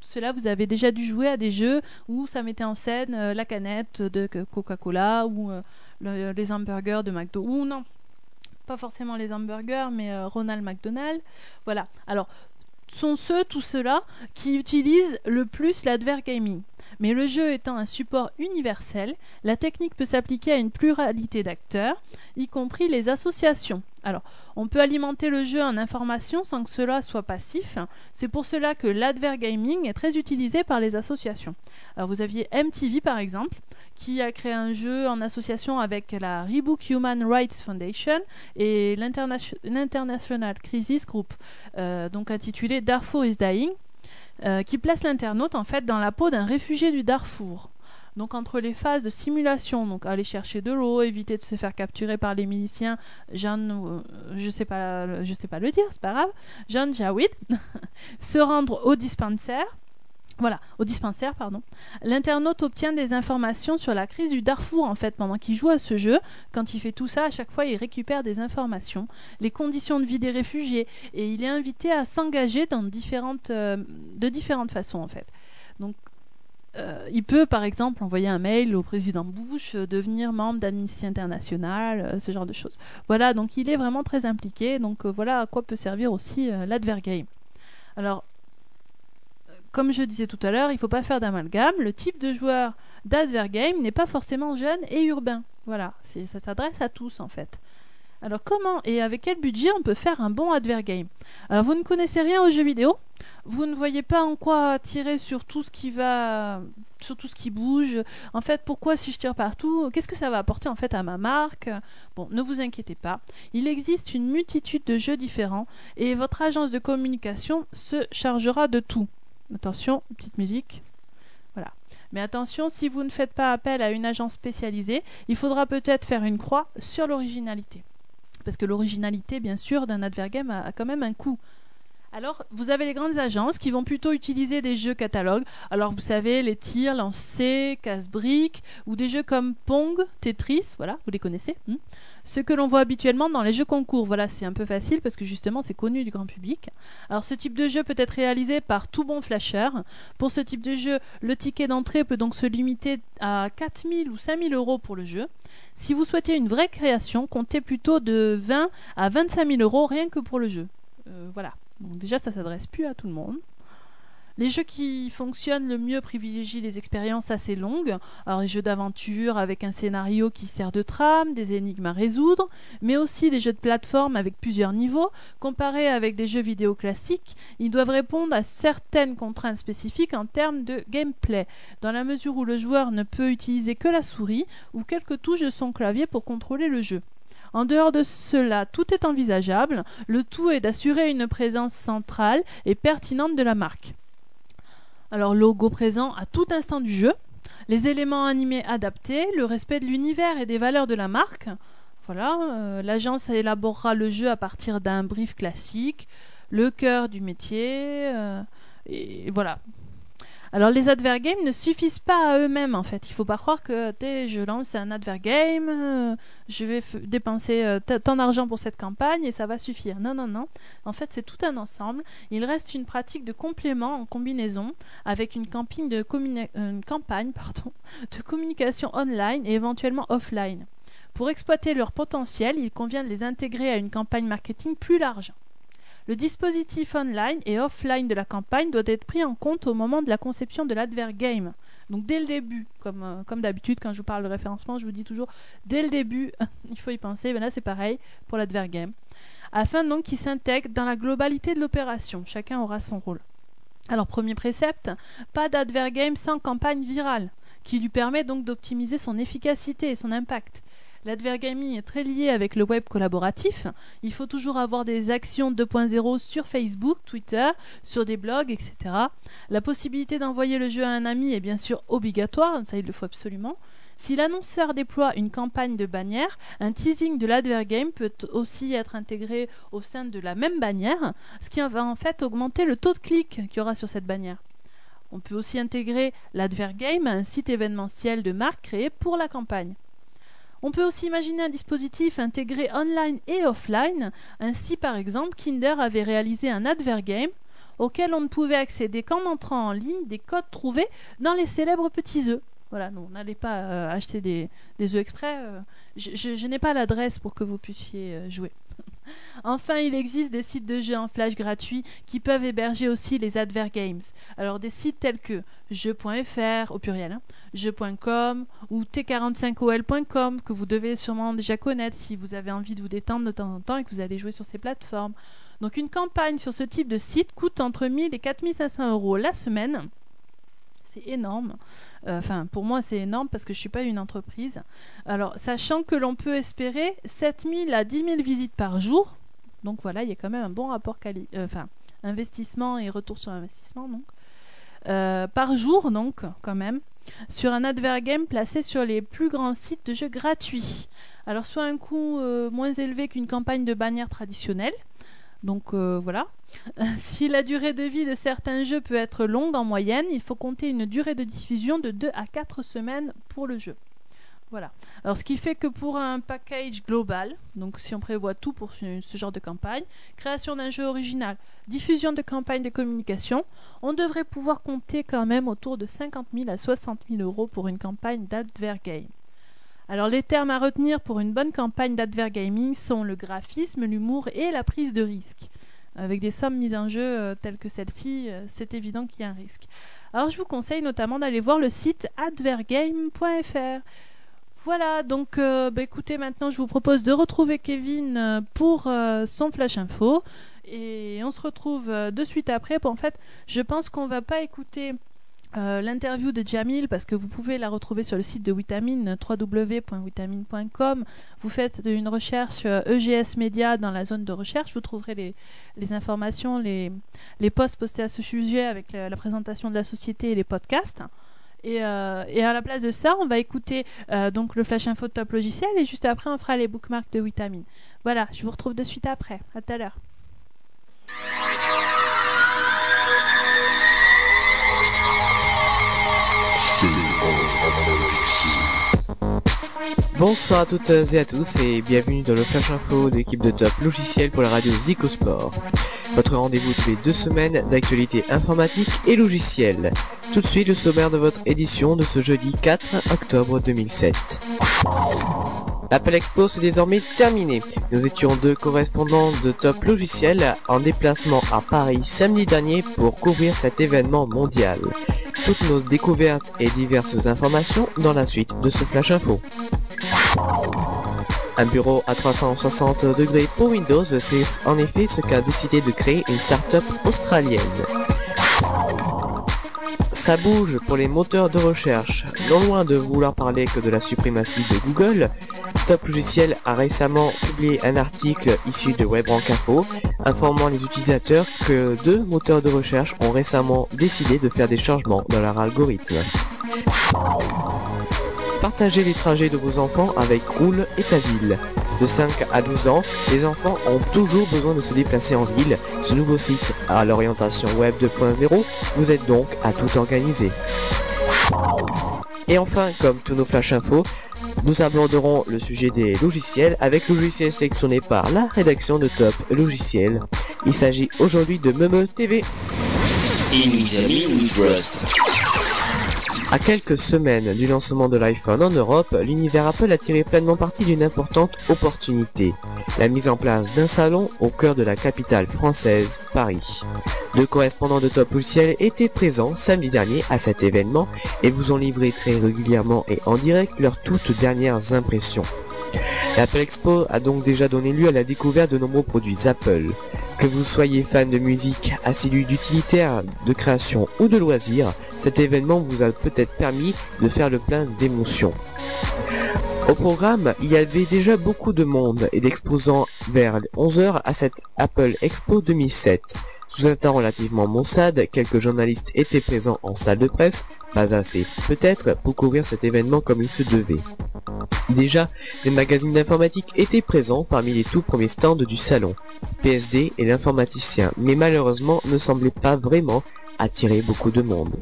Tout cela, vous avez déjà dû jouer à des jeux où ça mettait en scène euh, la canette de Coca-Cola ou euh, les hamburgers de McDo. Ou non, pas forcément les hamburgers, mais euh, Ronald McDonald. Voilà. Alors, sont ceux, tous ceux-là, qui utilisent le plus l'advergaming. Mais le jeu étant un support universel, la technique peut s'appliquer à une pluralité d'acteurs, y compris les associations. Alors, on peut alimenter le jeu en informations sans que cela soit passif. C'est pour cela que l'advergaming est très utilisé par les associations. Alors, vous aviez MTV par exemple, qui a créé un jeu en association avec la Rebook Human Rights Foundation et l'International Crisis Group, euh, donc intitulé Darfur is Dying. Euh, qui place l'internaute en fait dans la peau d'un réfugié du Darfour. Donc entre les phases de simulation, donc aller chercher de l'eau, éviter de se faire capturer par les miliciens, euh, je sais pas, je sais pas le dire, c'est pas grave, Jeanne Jawid, (laughs) se rendre au dispensaire, voilà, au dispensaire, pardon. L'internaute obtient des informations sur la crise du Darfour, en fait, pendant qu'il joue à ce jeu. Quand il fait tout ça, à chaque fois, il récupère des informations, les conditions de vie des réfugiés, et il est invité à s'engager euh, de différentes façons, en fait. Donc, euh, il peut, par exemple, envoyer un mail au président Bush, euh, devenir membre d'Amnesty International, ce genre de choses. Voilà, donc il est vraiment très impliqué. Donc voilà à quoi peut servir aussi l'advergame. Alors, comme je disais tout à l'heure, il ne faut pas faire d'amalgame. Le type de joueur d'Advergame n'est pas forcément jeune et urbain. Voilà, ça s'adresse à tous en fait. Alors comment et avec quel budget on peut faire un bon Advergame Alors vous ne connaissez rien aux jeux vidéo Vous ne voyez pas en quoi tirer sur tout ce qui va sur tout ce qui bouge. En fait, pourquoi si je tire partout? Qu'est-ce que ça va apporter en fait à ma marque? Bon, ne vous inquiétez pas. Il existe une multitude de jeux différents et votre agence de communication se chargera de tout. Attention, petite musique. Voilà. Mais attention, si vous ne faites pas appel à une agence spécialisée, il faudra peut-être faire une croix sur l'originalité. Parce que l'originalité, bien sûr, d'un advergame a, a quand même un coût. Alors, vous avez les grandes agences qui vont plutôt utiliser des jeux catalogues. Alors, vous savez, les tirs, lancers, casse-briques, ou des jeux comme Pong, Tetris, voilà, vous les connaissez. Hmm. Ce que l'on voit habituellement dans les jeux concours. Voilà, c'est un peu facile parce que justement, c'est connu du grand public. Alors, ce type de jeu peut être réalisé par tout bon flasher. Pour ce type de jeu, le ticket d'entrée peut donc se limiter à 4000 ou 5000 euros pour le jeu. Si vous souhaitez une vraie création, comptez plutôt de 20 à 25 000 euros rien que pour le jeu. Euh, voilà. Déjà, ça s'adresse plus à tout le monde. Les jeux qui fonctionnent le mieux privilégient les expériences assez longues. Alors les jeux d'aventure avec un scénario qui sert de trame, des énigmes à résoudre, mais aussi des jeux de plateforme avec plusieurs niveaux. Comparés avec des jeux vidéo classiques, ils doivent répondre à certaines contraintes spécifiques en termes de gameplay, dans la mesure où le joueur ne peut utiliser que la souris ou quelques touches de son clavier pour contrôler le jeu. En dehors de cela, tout est envisageable. Le tout est d'assurer une présence centrale et pertinente de la marque. Alors logo présent à tout instant du jeu, les éléments animés adaptés, le respect de l'univers et des valeurs de la marque. Voilà, euh, l'agence élaborera le jeu à partir d'un brief classique, le cœur du métier, euh, et voilà, alors les advergames ne suffisent pas à eux-mêmes en fait. Il faut pas croire que je lance un advergame, euh, je vais dépenser euh, tant d'argent pour cette campagne et ça va suffire. Non non non. En fait c'est tout un ensemble. Il reste une pratique de complément en combinaison avec une, euh, campagne (laughs) de communication online et éventuellement offline. Pour exploiter leur potentiel, il convient de les intégrer à une campagne marketing plus large. Le dispositif online et offline de la campagne doit être pris en compte au moment de la conception de l'advergame. Donc dès le début, comme, euh, d'habitude quand je vous parle de référencement, je vous dis toujours dès le début, (laughs) il faut y penser. Ben là c'est pareil pour l'advergame. afin donc qu'ils s'intègrent dans la globalité de l'opération. Chacun aura son rôle. Alors premier précepte, pas d'advergame sans campagne virale, qui lui permet donc d'optimiser son efficacité et son impact. L'advergaming est très lié avec le web collaboratif. Il faut toujours avoir des actions 2.0 sur Facebook, Twitter, sur des blogs, etc. La possibilité d'envoyer le jeu à un ami est bien sûr obligatoire, ça il le faut absolument. Si l'annonceur déploie une campagne de bannière, un teasing de l'advergame peut aussi être intégré au sein de la même bannière, ce qui va en fait augmenter le taux de clic qu'il y aura sur cette bannière. On peut aussi intégrer l'advergame à un site événementiel de marque créé pour la campagne. On peut aussi imaginer un dispositif intégré online et offline. Ainsi, par exemple, Kinder avait réalisé un advergame auquel on ne pouvait accéder qu'en entrant en ligne des codes trouvés dans les célèbres petits œufs. Voilà, non, n'allez pas euh, acheter des, œufs exprès. Euh, je, n'ai pas l'adresse pour que vous puissiez euh, jouer. (laughs) enfin, il existe des sites de jeux en flash gratuits qui peuvent héberger aussi les advergames. Alors des sites tels que jeux.fr au pluriel, hein, jeux.com ou t45ol.com que vous devez sûrement déjà connaître si vous avez envie de vous détendre de temps en temps et que vous allez jouer sur ces plateformes. Donc une campagne sur ce type de site coûte entre 1000 et 4500 euros la semaine c'est énorme. Euh, enfin, pour moi, c'est énorme parce que je ne suis pas une entreprise. Alors, sachant que l'on peut espérer 7000 à 10 000 visites par jour, donc voilà, il y a quand même un bon rapport euh, enfin, investissement et retour sur investissement, donc. Euh, par jour, donc, quand même, sur un advergame placé sur les plus grands sites de jeux gratuits. Alors, soit un coût moins élevé qu'une campagne de bannière traditionnelle, donc voilà. (laughs) si la durée de vie de certains jeux peut être longue en moyenne, il faut compter une durée de diffusion de 2 à 4 semaines pour le jeu. Voilà. Alors ce qui fait que pour un package global, donc si on prévoit tout pour ce, genre de campagne, création d'un jeu original, diffusion de campagne de communication, on devrait pouvoir compter quand même autour de 50 000 à 60 000 euros pour une campagne d'advergame. Alors les termes à retenir pour une bonne campagne d'advergaming sont le graphisme, l'humour et la prise de risque. Avec des sommes mises en jeu euh, telles que celle-ci, euh, c'est évident qu'il y a un risque. Alors je vous conseille notamment d'aller voir le site advergame.fr. Voilà, donc euh, bah, écoutez, maintenant je vous propose de retrouver Kevin pour son flash info. Et on se retrouve de suite après. en fait, je pense qu'on va pas écouter euh, l'interview de Jamil, parce que vous pouvez la retrouver sur le site de Vitamine, www.vitamine.com. Vous faites une recherche EGS euh, e Media dans la zone de recherche, vous trouverez les, informations, les, posts postés à ce sujet avec la, présentation de la société et les podcasts. Et, euh, à la place de ça, on va écouter donc le Flash Info Top Logiciel et juste après, on fera les bookmarks de Vitamine. Voilà, je vous retrouve de suite après. À tout à l'heure. Bonsoir à toutes et à tous et bienvenue dans le Flash Info de l'équipe de Top Logiciel pour la radio Zicosport. Votre rendez-vous tous les deux semaines d'actualité informatique et logicielle. Tout de suite le sommaire de votre édition de ce jeudi 4 octobre 2007. L'Apple Expo c'est désormais terminé. Nous étions deux correspondants de Top Logiciel en déplacement à Paris samedi dernier pour couvrir cet événement mondial. Toutes nos découvertes et diverses informations dans la suite de ce Flash Info. Un bureau à 360 degrés pour Windows, c'est en effet ce qu'a décidé de créer une start-up australienne. Ça bouge pour les moteurs de recherche. Non loin de vouloir parler que de la suprématie de Google, Top Logiciel a récemment publié un article issu de WebRank Info informant les utilisateurs que deux moteurs de recherche ont récemment décidé de faire des changements dans leur algorithme. Partagez les trajets de vos enfants avec Roule et ta ville. De 5 à 12 ans, les enfants ont toujours besoin de se déplacer en ville. Ce nouveau site à l'orientation web 2.0 vous aide donc à tout organiser. Et enfin, comme tous nos flash infos, nous aborderons le sujet des logiciels avec le logiciel sélectionné par la rédaction de Top Logiciel. Il s'agit aujourd'hui de Meme TV. À quelques semaines du lancement de l'iPhone en Europe, l'univers Apple a tiré pleinement parti d'une importante opportunité, la mise en place d'un salon au cœur de la capitale française, Paris. Deux correspondants de Top Ciel étaient présents samedi dernier à cet événement et vous ont livré très régulièrement et en direct leurs toutes dernières impressions. L'Apple Expo a donc déjà donné lieu à la découverte de nombreux produits Apple. Que vous soyez fan de musique, assidu d'utilitaire, de création ou de loisirs, cet événement vous a peut-être permis de faire le plein d'émotions. Au programme, il y avait déjà beaucoup de monde et d'exposants vers 11h à cette Apple Expo 2007. Sous un temps relativement maussade, quelques journalistes étaient présents en salle de presse, pas assez peut-être pour couvrir cet événement comme il se devait. Déjà, les magazines d'informatique étaient présents parmi les tout premiers stands du salon. PSD et l'informaticien, mais malheureusement ne semblaient pas vraiment attirer beaucoup de monde.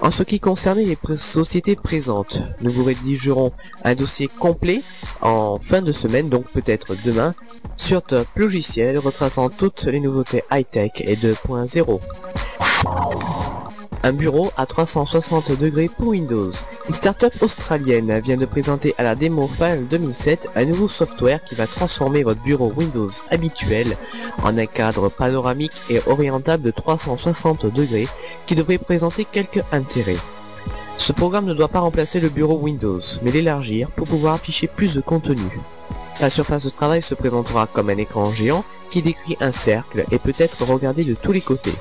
En ce qui concernait les sociétés présentes, nous vous rédigerons un dossier complet en fin de semaine, donc peut-être demain, sur Top Logiciel retraçant toutes les nouveautés high-tech et 2.0. Un bureau à 360 degrés pour Windows. Une startup australienne vient de présenter à la Demo File 2007 un nouveau software qui va transformer votre bureau Windows habituel en un cadre panoramique et orientable de 360 degrés qui devrait présenter quelques intérêts. Ce programme ne doit pas remplacer le bureau Windows, mais l'élargir pour pouvoir afficher plus de contenu. La surface de travail se présentera comme un écran géant qui décrit un cercle et peut être regardé de tous les côtés.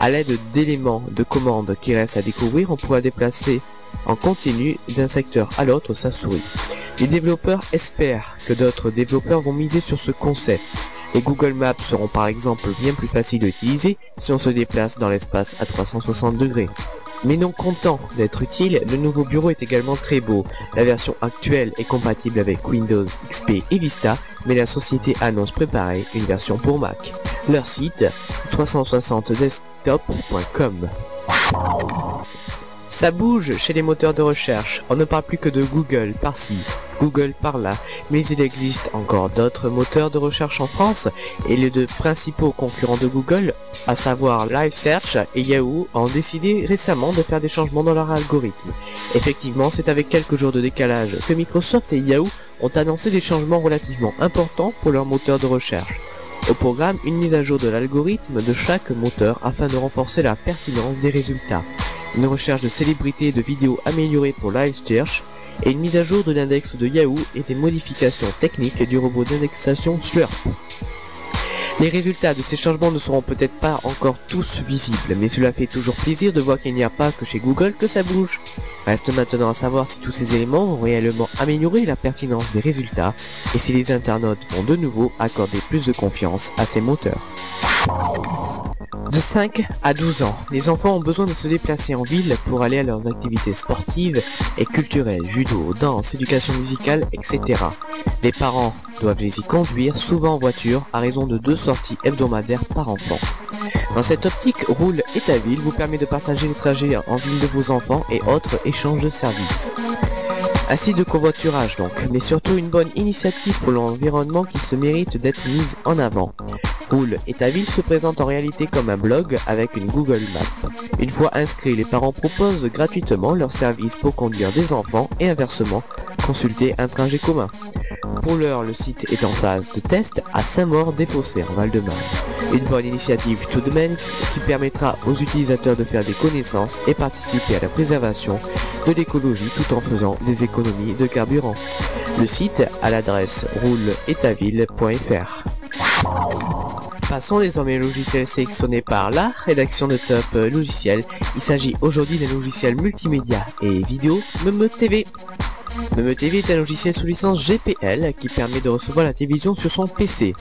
À l'aide d'éléments de commande qui restent à découvrir, on pourra déplacer en continu d'un secteur à l'autre sa souris. Les développeurs espèrent que d'autres développeurs vont miser sur ce concept. Les Google Maps seront par exemple bien plus faciles à utiliser si on se déplace dans l'espace à 360 degrés. Mais non content d'être utile, le nouveau bureau est également très beau. La version actuelle est compatible avec Windows XP et Vista, mais la société annonce préparer une version pour Mac. Leur site 360desktop.com ça bouge chez les moteurs de recherche. On ne parle plus que de Google par-ci, Google par-là. Mais il existe encore d'autres moteurs de recherche en France et les deux principaux concurrents de Google, à savoir Live Search et Yahoo, ont décidé récemment de faire des changements dans leur algorithme. Effectivement, c'est avec quelques jours de décalage que Microsoft et Yahoo ont annoncé des changements relativement importants pour leur moteur de recherche. Au programme, une mise à jour de l'algorithme de chaque moteur afin de renforcer la pertinence des résultats une recherche de célébrités et de vidéos améliorées pour Live Search, et une mise à jour de l'index de Yahoo et des modifications techniques du robot d'indexation Slurp. Les résultats de ces changements ne seront peut-être pas encore tous visibles, mais cela fait toujours plaisir de voir qu'il n'y a pas que chez Google que ça bouge. Reste maintenant à savoir si tous ces éléments vont réellement améliorer la pertinence des résultats et si les internautes vont de nouveau accorder plus de confiance à ces moteurs. De 5 à 12 ans, les enfants ont besoin de se déplacer en ville pour aller à leurs activités sportives et culturelles, judo, danse, éducation musicale, etc. Les parents doivent les y conduire, souvent en voiture, à raison de deux sorties hebdomadaires par enfant. Dans cette optique, Roule et ta ville vous permet de partager les trajets en ville de vos enfants et autres échanges de services. Assez de covoiturage donc, mais surtout une bonne initiative pour l'environnement qui se mérite d'être mise en avant. Roule et ta ville se présente en réalité comme un blog avec une Google Map. Une fois inscrits, les parents proposent gratuitement leur service pour conduire des enfants et inversement, consulter un trajet commun. Pour l'heure, le site est en phase de test à Saint-Maur-des-Fossés en Val-de-Marne. Une bonne initiative tout de même qui permettra aux utilisateurs de faire des connaissances et participer à la préservation de l'écologie tout en faisant des économies de carburant. Le site à l'adresse rouleetaville.fr. Passons désormais au logiciel sélectionné par la rédaction de Top Logiciel. Il s'agit aujourd'hui d'un logiciel multimédia et vidéo Meme TV. Meme TV est un logiciel sous licence GPL qui permet de recevoir la télévision sur son PC.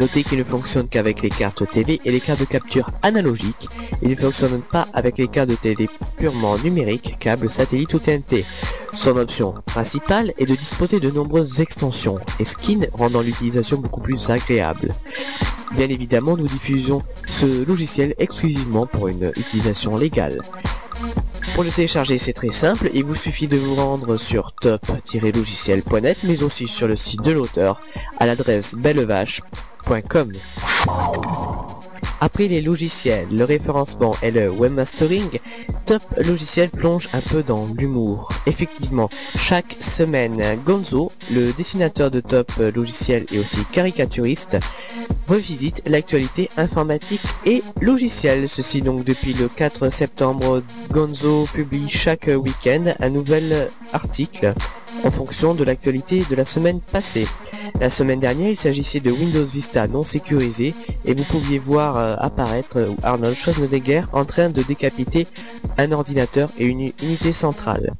Notez qu'il ne fonctionne qu'avec les cartes TV et les cartes de capture analogiques. Il ne fonctionne pas avec les cartes de télé purement numériques, câbles, satellites ou TNT. Son option principale est de disposer de nombreuses extensions et skins rendant l'utilisation beaucoup plus agréable. Bien évidemment, nous diffusons ce logiciel exclusivement pour une utilisation légale. Pour le télécharger, c'est très simple, il vous suffit de vous rendre sur top-logiciel.net, mais aussi sur le site de l'auteur, à l'adresse bellevache.com. Après les logiciels, le référencement et le webmastering, Top Logiciel plonge un peu dans l'humour. Effectivement, chaque semaine, Gonzo, le dessinateur de Top Logiciel et aussi caricaturiste, revisite l'actualité informatique et logicielle. Ceci donc depuis le 4 septembre, Gonzo publie chaque week-end un nouvel article en fonction de l'actualité de la semaine passée. La semaine dernière, il s'agissait de Windows Vista non sécurisé et vous pouviez voir euh, apparaître euh, Arnold Schwarzenegger en train de décapiter un ordinateur et une unité centrale.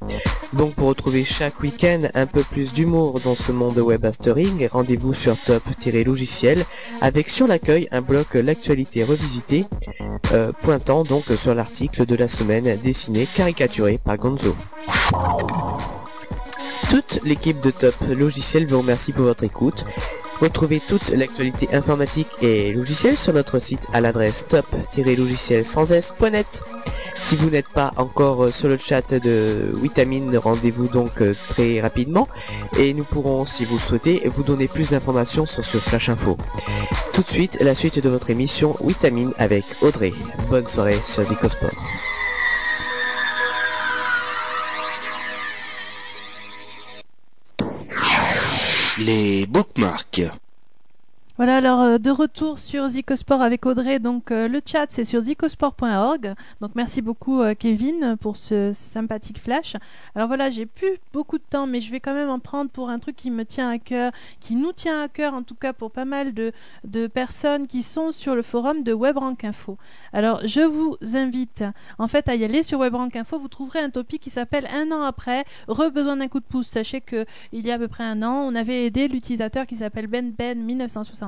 Donc pour retrouver chaque week-end un peu plus d'humour dans ce monde web mastering, rendez-vous sur top-logiciel avec sur l'accueil un bloc l'actualité revisité euh, pointant donc sur l'article de la semaine dessiné caricaturé par Gonzo. Toute l'équipe de Top Logiciel vous remercie pour votre écoute. Retrouvez toute l'actualité informatique et logicielle sur notre site à l'adresse top-logiciel sans s.net. Si vous n'êtes pas encore euh, sur le chat de Vitamine, rendez-vous donc euh, très rapidement et nous pourrons, si vous le souhaitez, vous donner plus d'informations sur ce Flash Info. Tout de suite, la suite de votre émission Vitamine avec Audrey. Bonne soirée sur Zicosport. Les bookmarks. Voilà, alors euh, de retour sur Zicosport avec Audrey. Donc euh, le chat c'est sur zicosport.org. Donc merci beaucoup euh, Kevin pour ce sympathique flash. Alors voilà, j'ai plus beaucoup de temps, mais je vais quand même en prendre pour un truc qui me tient à cœur, qui nous tient à cœur en tout cas pour pas mal de, de personnes qui sont sur le forum de WebRank Info. Alors je vous invite en fait à y aller sur WebRank Info. Vous trouverez un topic qui s'appelle Un an après, re besoin d'un coup de pouce. Sachez que il y a à peu près un an, on avait aidé l'utilisateur qui s'appelle Ben Ben 1960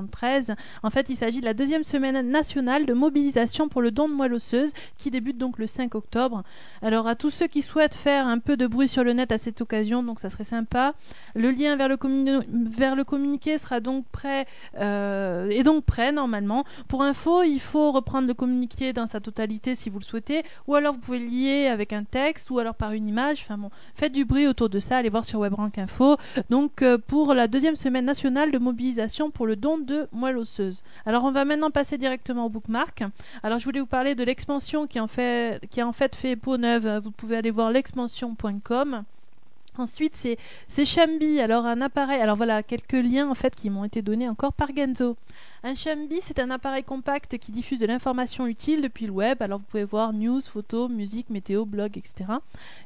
en fait, il s'agit de la deuxième semaine nationale de mobilisation pour le don de moelle osseuse qui débute donc le 5 octobre. Alors à tous ceux qui souhaitent faire un peu de bruit sur le net à cette occasion, donc ça serait sympa. Le lien vers le, communiqué sera donc prêt euh, est donc prêt normalement. Pour info, il faut reprendre le communiqué dans sa totalité si vous le souhaitez, ou alors vous pouvez lier avec un texte ou alors par une image. Enfin bon, faites du bruit autour de ça. Allez voir sur WebRank Info. Donc euh, pour la deuxième semaine nationale de mobilisation pour le don de moelle osseuse. Alors on va maintenant passer directement au bookmark. Alors je voulais vous parler de l'expansion qui, en fait, qui en fait fait peau neuve. Vous pouvez aller voir l'expansion.com. Ensuite, c'est, c'est Shambi, alors un appareil. Alors voilà, quelques liens en fait qui m'ont été donnés encore par Genzo. Un Shambi, c'est un appareil compact qui diffuse de l'information utile depuis le web. Alors vous pouvez voir news, photos, musique, météo, blog, etc.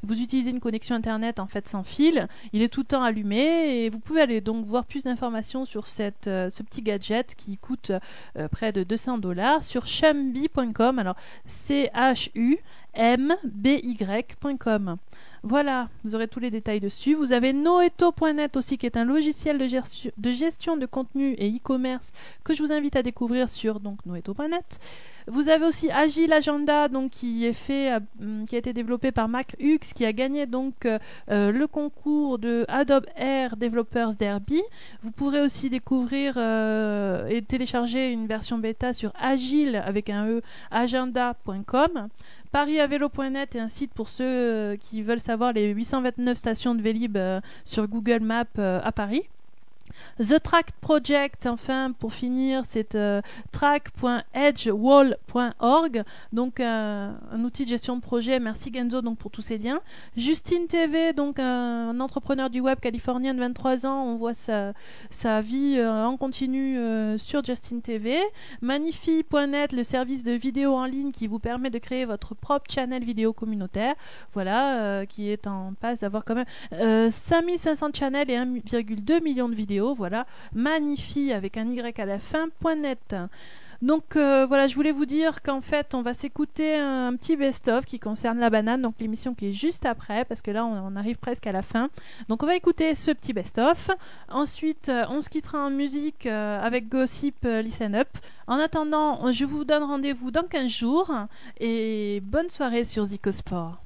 Vous utilisez une connexion internet en fait sans fil. Il est tout le temps allumé et vous pouvez aller donc voir plus d'informations sur euh, ce petit gadget qui coûte euh, près de 200 dollars sur shambi.com. Alors C H U M B Y.com. Voilà, vous aurez tous les détails dessus. Vous avez noeto.net aussi, qui est un logiciel de, gestion de contenu et e-commerce que je vous invite à découvrir sur donc noeto.net. Vous avez aussi Agile Agenda, donc qui est fait, euh, qui a été développé par Mac Hux, qui a gagné donc euh, euh, le concours de Adobe Air Developers Derby. Vous pourrez aussi découvrir et télécharger une version bêta sur agile avec un e agenda.com. Parisavelo.net est un site pour ceux qui veulent savoir les 829 stations de Vélib sur Google Maps à Paris. The Track Project, enfin, pour finir, c'est euh, track.edgewall.org, donc euh, un outil de gestion de projet. Merci Genzo donc pour tous ces liens. Justine TV, donc un entrepreneur du web californien de 23 ans, on voit sa, sa vie euh, en continu sur Justine TV. Magnifi.net, le service de vidéo en ligne qui vous permet de créer votre propre channel vidéo communautaire, voilà, qui est en passe d'avoir quand même 5500 channels et 1,2 million de vidéos voilà, magnifie avec un Y à la fin, .net. Donc euh, voilà, je voulais vous dire qu'en fait, on va s'écouter un, petit best-of qui concerne la banane, donc l'émission qui est juste après, parce que là, on, arrive presque à la fin. Donc on va écouter ce petit best-of. Ensuite, euh, on se quittera en musique euh, avec Gossip Listen Up. En attendant, je vous donne rendez-vous dans 15 jours et bonne soirée sur Zicosport.